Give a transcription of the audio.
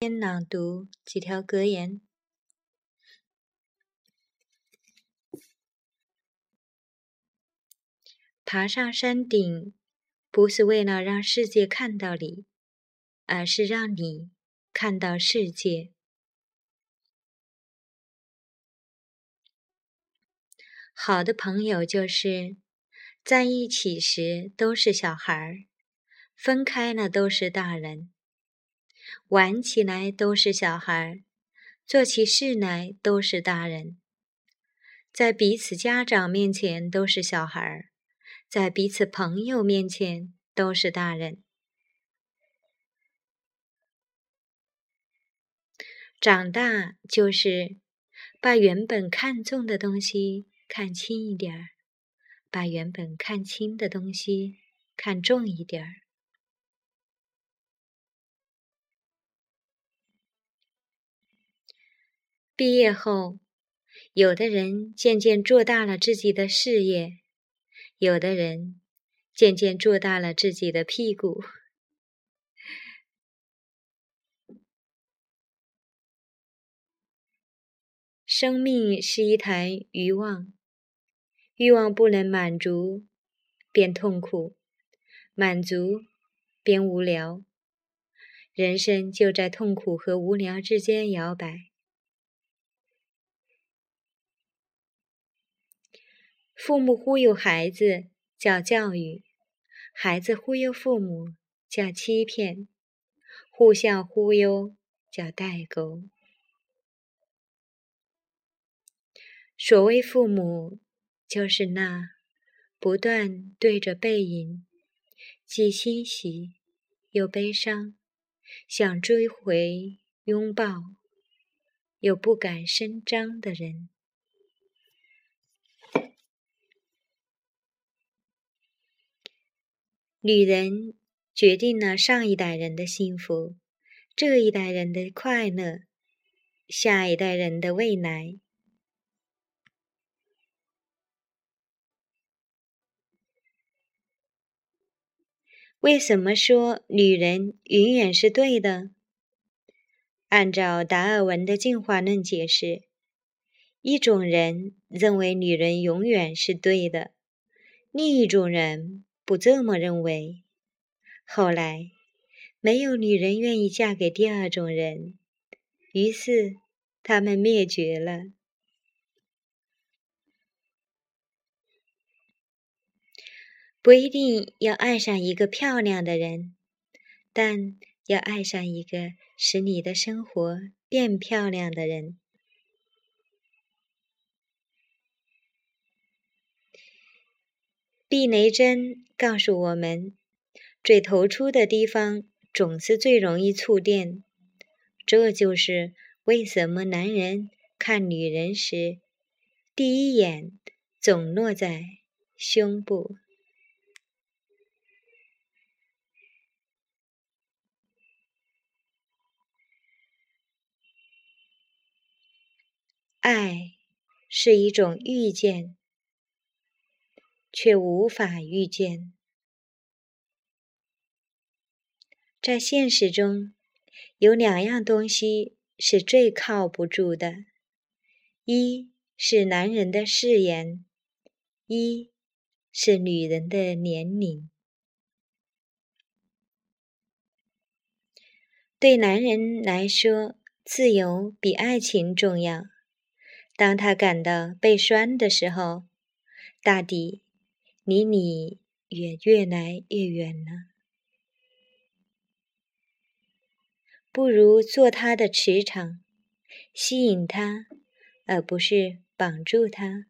先朗读几条格言：爬上山顶，不是为了让世界看到你，而是让你看到世界。好的朋友就是在一起时都是小孩儿，分开了都是大人。玩起来都是小孩，做起事来都是大人。在彼此家长面前都是小孩，在彼此朋友面前都是大人。长大就是把原本看重的东西看轻一点儿，把原本看轻的东西看重一点儿。毕业后，有的人渐渐做大了自己的事业，有的人渐渐做大了自己的屁股。生命是一台欲望，欲望不能满足，便痛苦；满足，便无聊。人生就在痛苦和无聊之间摇摆。父母忽悠孩子叫教育，孩子忽悠父母叫欺骗，互相忽悠叫代沟。所谓父母，就是那不断对着背影，既欣喜又悲伤，想追回拥抱，又不敢声张的人。女人决定了上一代人的幸福，这一代人的快乐，下一代人的未来。为什么说女人永远是对的？按照达尔文的进化论解释，一种人认为女人永远是对的，另一种人。不这么认为。后来，没有女人愿意嫁给第二种人，于是他们灭绝了。不一定要爱上一个漂亮的人，但要爱上一个使你的生活变漂亮的人。避雷针告诉我们，最突出的地方总是最容易触电。这就是为什么男人看女人时，第一眼总落在胸部。爱是一种遇见。却无法遇见。在现实中，有两样东西是最靠不住的：一是男人的誓言，一是女人的年龄。对男人来说，自由比爱情重要。当他感到被拴的时候，大抵。离你也越来越远了，不如做他的磁场，吸引他，而不是绑住他。